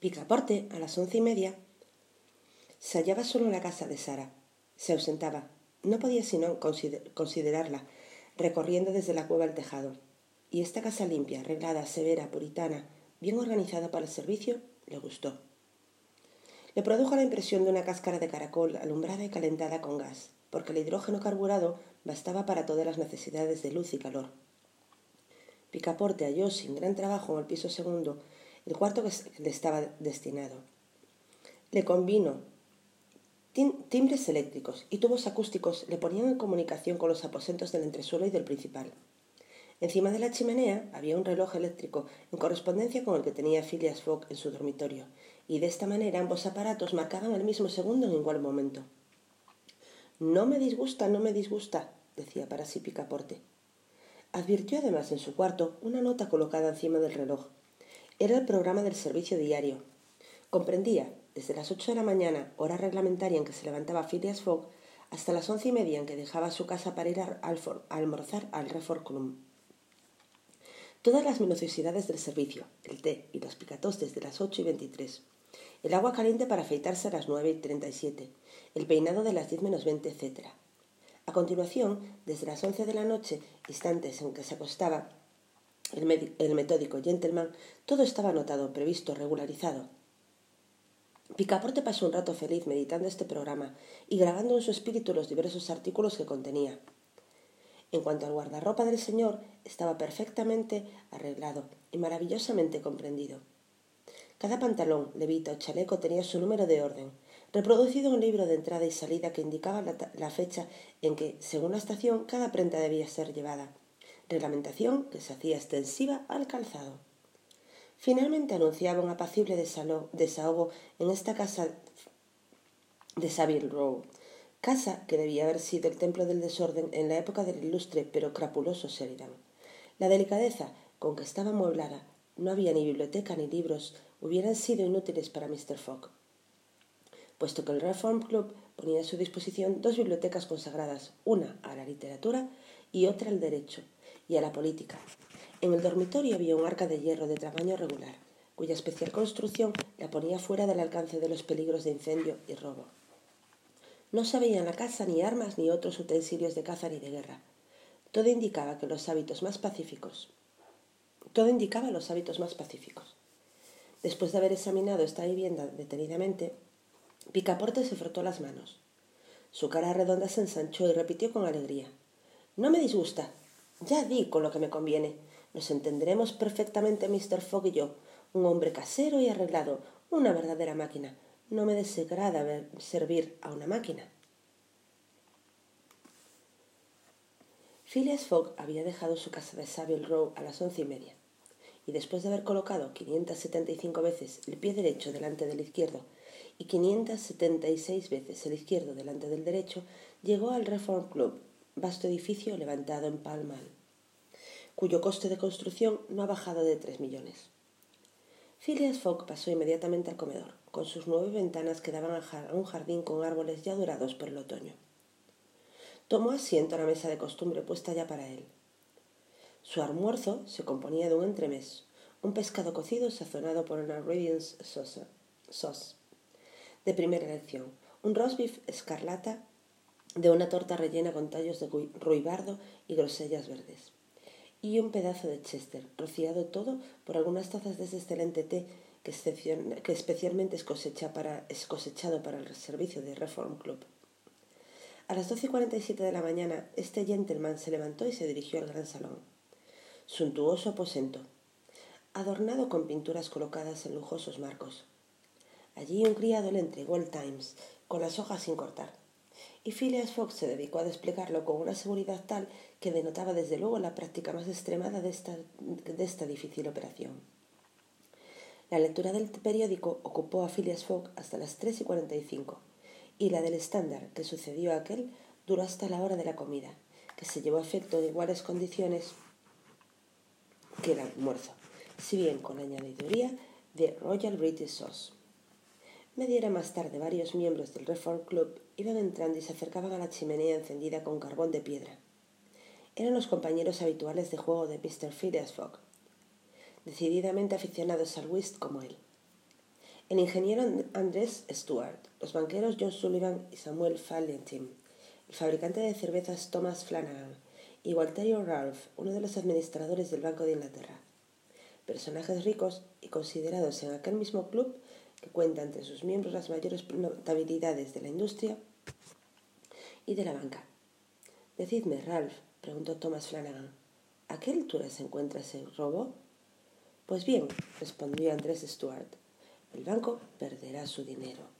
Picaporte, a las once y media, se hallaba solo en la casa de Sara. Se ausentaba. No podía sino considerarla, recorriendo desde la cueva el tejado. Y esta casa limpia, arreglada, severa, puritana, bien organizada para el servicio, le gustó. Le produjo la impresión de una cáscara de caracol alumbrada y calentada con gas, porque el hidrógeno carburado bastaba para todas las necesidades de luz y calor. Picaporte halló sin gran trabajo en el piso segundo el cuarto que le estaba destinado. Le convino timbres eléctricos y tubos acústicos le ponían en comunicación con los aposentos del entresuelo y del principal. Encima de la chimenea había un reloj eléctrico en correspondencia con el que tenía Phileas Fogg en su dormitorio, y de esta manera ambos aparatos marcaban el mismo segundo en igual momento. No me disgusta, no me disgusta, decía para sí Picaporte. Advirtió además en su cuarto una nota colocada encima del reloj. Era el programa del servicio diario. Comprendía, desde las ocho de la mañana, hora reglamentaria en que se levantaba Phileas Fogg, hasta las once y media en que dejaba su casa para ir a, almorzar al Reform Club. Todas las minuciosidades del servicio, el té y los picatos desde las ocho y veintitrés, el agua caliente para afeitarse a las nueve y treinta y siete, el peinado de las diez menos veinte, etc. A continuación, desde las once de la noche, instantes en que se acostaba el, metódico gentleman, todo estaba anotado, previsto, regularizado, Picaporte pasó un rato feliz meditando este programa y grabando en su espíritu los diversos artículos que contenía. En cuanto al guardarropa del señor, estaba perfectamente arreglado y maravillosamente comprendido. Cada pantalón, levita o chaleco tenía su número de orden, reproducido en un libro de entrada y salida que indicaba la, la fecha en que, según la estación, cada prenda debía ser llevada, reglamentación que se hacía extensiva al calzado. Finalmente anunciaba un apacible desahogo en esta casa de Savile Row, casa que debía haber sido el templo del desorden en la época del ilustre pero crapuloso Sheridan. La delicadeza con que estaba amueblada, no había ni biblioteca ni libros, hubieran sido inútiles para Mr. Fogg, puesto que el Reform Club ponía a su disposición dos bibliotecas consagradas, una a la literatura y otra al derecho y a la política, en el dormitorio había un arca de hierro de tamaño regular, cuya especial construcción la ponía fuera del alcance de los peligros de incendio y robo. No se veía en la casa ni armas ni otros utensilios de caza ni de guerra. Todo indicaba que los hábitos más pacíficos. Todo indicaba los hábitos más pacíficos. Después de haber examinado esta vivienda detenidamente, Picaporte se frotó las manos. Su cara redonda se ensanchó y repitió con alegría. No me disgusta. Ya di con lo que me conviene. Nos entenderemos perfectamente Mr. Fogg y yo. Un hombre casero y arreglado, una verdadera máquina. No me desagrada servir a una máquina. Phileas Fogg había dejado su casa de Savile Row a las once y media, y después de haber colocado 575 veces el pie derecho delante del izquierdo y 576 veces el izquierdo delante del derecho, llegó al Reform Club, vasto edificio levantado en Pall Mall cuyo coste de construcción no ha bajado de tres millones. Phileas Fogg pasó inmediatamente al comedor, con sus nueve ventanas que daban a un jardín con árboles ya dorados por el otoño. Tomó asiento a la mesa de costumbre puesta ya para él. Su almuerzo se componía de un entremés, un pescado cocido sazonado por una Radiance sauce, de primera elección, un roast beef escarlata de una torta rellena con tallos de ruibardo y grosellas verdes y un pedazo de chester, rociado todo por algunas tazas de ese excelente té que, especialmente es, es, cosechado para el servicio de Reform Club. A las doce y cuarenta y siete de la mañana, este gentleman se levantó y se dirigió al gran salón. Suntuoso aposento, adornado con pinturas colocadas en lujosos marcos. Allí un criado le entregó el Times, con las hojas sin cortar y Phileas Fogg se dedicó a desplegarlo con una seguridad tal que denotaba desde luego la práctica más extremada de esta, difícil operación. La lectura del periódico ocupó a Phileas Fogg hasta las tres y cuarenta y cinco, y la del estándar, que sucedió a aquel, duró hasta la hora de la comida, que se llevó a efecto en iguales condiciones que el almuerzo, si bien con añadiduría de Royal British Sauce. Media hora más tarde, varios miembros del Reform Club iban entrando y se acercaban a la chimenea encendida con carbón de piedra. Eran los compañeros habituales de juego de Mr. Phileas Fogg, decididamente aficionados al whist como él. el ingeniero Andrés Stewart, los banqueros John Sullivan y Samuel Fallentin, el fabricante de cervezas Thomas Flanagan y Walterio Ralph, uno de los administradores del Banco de Inglaterra. Personajes ricos y considerados en aquel mismo club que cuenta entre sus miembros las mayores notabilidades de la industria y de la banca. Decidme, Ralph, preguntó Thomas Flanagan, ¿a qué altura se encuentra ese robo? Pues bien, respondió Andrés Stuart, el banco perderá su dinero.